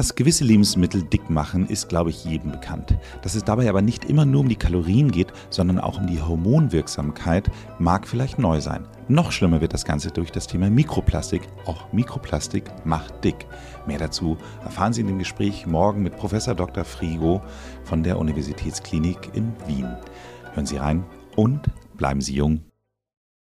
Dass gewisse Lebensmittel dick machen, ist, glaube ich, jedem bekannt. Dass es dabei aber nicht immer nur um die Kalorien geht, sondern auch um die Hormonwirksamkeit, mag vielleicht neu sein. Noch schlimmer wird das Ganze durch das Thema Mikroplastik. Auch Mikroplastik macht dick. Mehr dazu erfahren Sie in dem Gespräch morgen mit Professor Dr. Frigo von der Universitätsklinik in Wien. Hören Sie rein und bleiben Sie jung.